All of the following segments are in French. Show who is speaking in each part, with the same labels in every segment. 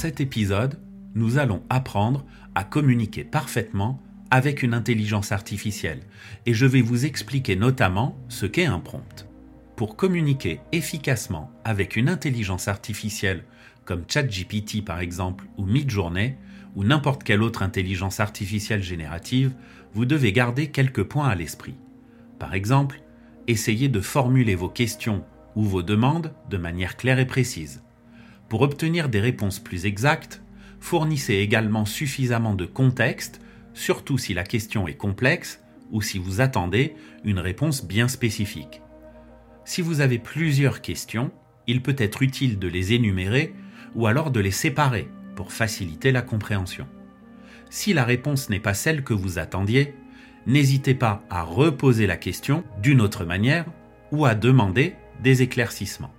Speaker 1: cet épisode, nous allons apprendre à communiquer parfaitement avec une intelligence artificielle et je vais vous expliquer notamment ce qu'est un prompt. Pour communiquer efficacement avec une intelligence artificielle comme ChatGPT par exemple ou Midjourney ou n'importe quelle autre intelligence artificielle générative, vous devez garder quelques points à l'esprit. Par exemple, essayez de formuler vos questions ou vos demandes de manière claire et précise. Pour obtenir des réponses plus exactes, fournissez également suffisamment de contexte, surtout si la question est complexe ou si vous attendez une réponse bien spécifique. Si vous avez plusieurs questions, il peut être utile de les énumérer ou alors de les séparer pour faciliter la compréhension. Si la réponse n'est pas celle que vous attendiez, n'hésitez pas à reposer la question d'une autre manière ou à demander des éclaircissements.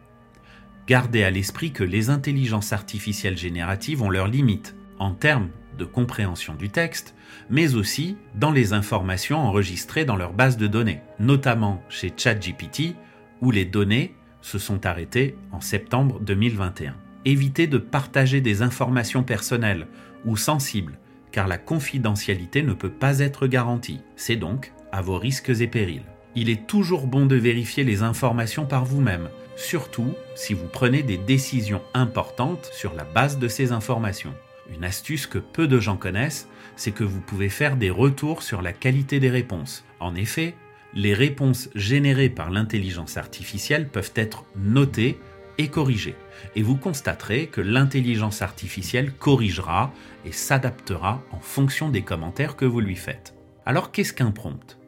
Speaker 1: Gardez à l'esprit que les intelligences artificielles génératives ont leurs limites en termes de compréhension du texte, mais aussi dans les informations enregistrées dans leur base de données, notamment chez ChatGPT, où les données se sont arrêtées en septembre 2021. Évitez de partager des informations personnelles ou sensibles, car la confidentialité ne peut pas être garantie. C'est donc à vos risques et périls. Il est toujours bon de vérifier les informations par vous-même, surtout si vous prenez des décisions importantes sur la base de ces informations. Une astuce que peu de gens connaissent, c'est que vous pouvez faire des retours sur la qualité des réponses. En effet, les réponses générées par l'intelligence artificielle peuvent être notées et corrigées. Et vous constaterez que l'intelligence artificielle corrigera et s'adaptera en fonction des commentaires que vous lui faites. Alors qu'est-ce qu'un prompt?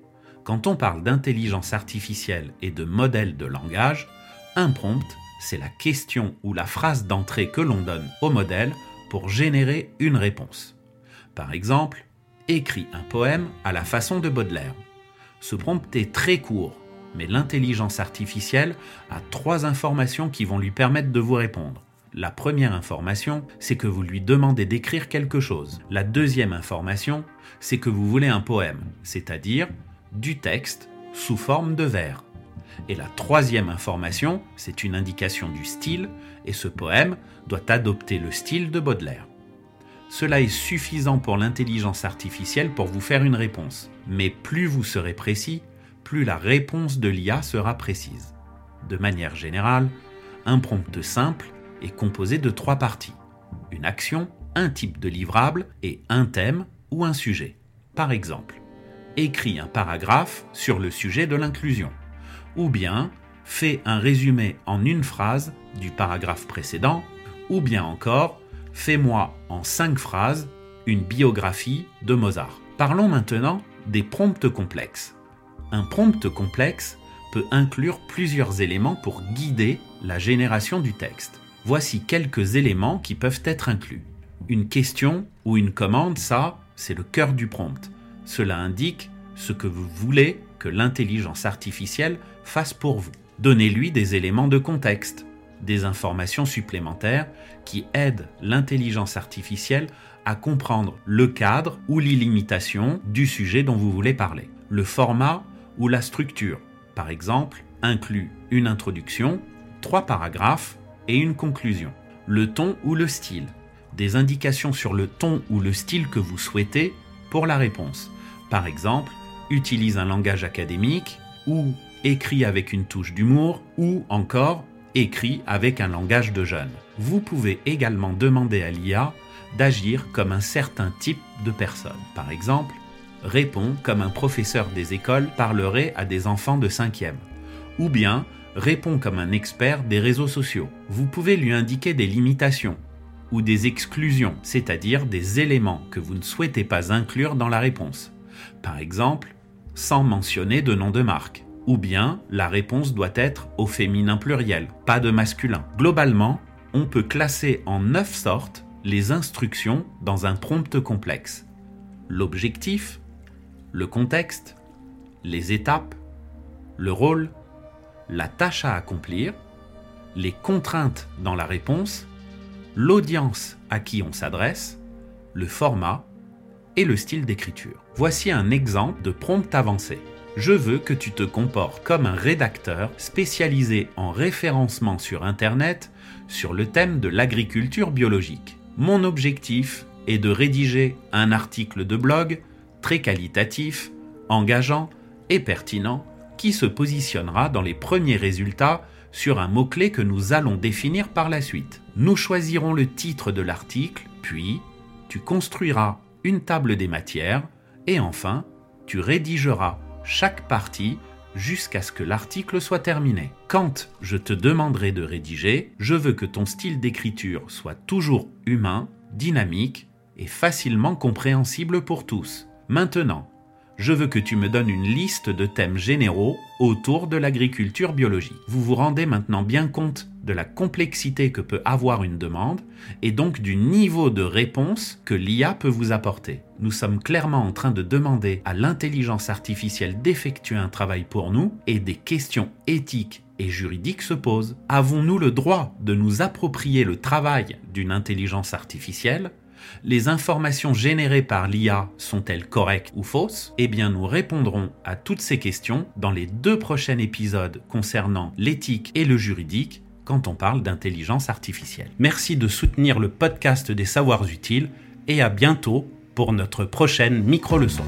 Speaker 1: Quand on parle d'intelligence artificielle et de modèle de langage, un prompt, c'est la question ou la phrase d'entrée que l'on donne au modèle pour générer une réponse. Par exemple, écris un poème à la façon de Baudelaire. Ce prompt est très court, mais l'intelligence artificielle a trois informations qui vont lui permettre de vous répondre. La première information, c'est que vous lui demandez d'écrire quelque chose. La deuxième information, c'est que vous voulez un poème, c'est-à-dire du texte sous forme de vers. Et la troisième information, c'est une indication du style, et ce poème doit adopter le style de Baudelaire. Cela est suffisant pour l'intelligence artificielle pour vous faire une réponse. Mais plus vous serez précis, plus la réponse de l'IA sera précise. De manière générale, un prompt simple est composé de trois parties. Une action, un type de livrable et un thème ou un sujet. Par exemple, écris un paragraphe sur le sujet de l'inclusion ou bien fais un résumé en une phrase du paragraphe précédent, ou bien encore fais-moi en cinq phrases une biographie de Mozart. Parlons maintenant des prompts complexes. Un prompt complexe peut inclure plusieurs éléments pour guider la génération du texte. Voici quelques éléments qui peuvent être inclus. Une question ou une commande, ça, c'est le cœur du prompt. Cela indique ce que vous voulez que l'intelligence artificielle fasse pour vous. Donnez-lui des éléments de contexte, des informations supplémentaires qui aident l'intelligence artificielle à comprendre le cadre ou l'illimitation du sujet dont vous voulez parler. Le format ou la structure, par exemple, inclut une introduction, trois paragraphes et une conclusion. Le ton ou le style, des indications sur le ton ou le style que vous souhaitez pour la réponse. Par exemple, utilise un langage académique ou écrit avec une touche d'humour ou encore écrit avec un langage de jeune. Vous pouvez également demander à l'IA d'agir comme un certain type de personne. Par exemple, réponds comme un professeur des écoles parlerait à des enfants de 5e. Ou bien, réponds comme un expert des réseaux sociaux. Vous pouvez lui indiquer des limitations ou des exclusions, c'est-à-dire des éléments que vous ne souhaitez pas inclure dans la réponse. Par exemple, sans mentionner de nom de marque. Ou bien la réponse doit être au féminin pluriel, pas de masculin. Globalement, on peut classer en neuf sortes les instructions dans un prompt complexe. L'objectif, le contexte, les étapes, le rôle, la tâche à accomplir, les contraintes dans la réponse, l'audience à qui on s'adresse, le format et le style d'écriture. Voici un exemple de prompt avancé. Je veux que tu te comportes comme un rédacteur spécialisé en référencement sur Internet sur le thème de l'agriculture biologique. Mon objectif est de rédiger un article de blog très qualitatif, engageant et pertinent qui se positionnera dans les premiers résultats sur un mot-clé que nous allons définir par la suite. Nous choisirons le titre de l'article, puis tu construiras une table des matières et enfin tu rédigeras chaque partie jusqu'à ce que l'article soit terminé. Quand je te demanderai de rédiger, je veux que ton style d'écriture soit toujours humain, dynamique et facilement compréhensible pour tous. Maintenant, je veux que tu me donnes une liste de thèmes généraux autour de l'agriculture biologique. Vous vous rendez maintenant bien compte de la complexité que peut avoir une demande et donc du niveau de réponse que l'IA peut vous apporter. Nous sommes clairement en train de demander à l'intelligence artificielle d'effectuer un travail pour nous et des questions éthiques et juridiques se posent. Avons-nous le droit de nous approprier le travail d'une intelligence artificielle les informations générées par l'IA sont-elles correctes ou fausses? Eh bien, nous répondrons à toutes ces questions dans les deux prochains épisodes concernant l'éthique et le juridique quand on parle d'intelligence artificielle. Merci de soutenir le podcast des savoirs utiles et à bientôt pour notre prochaine micro-leçon.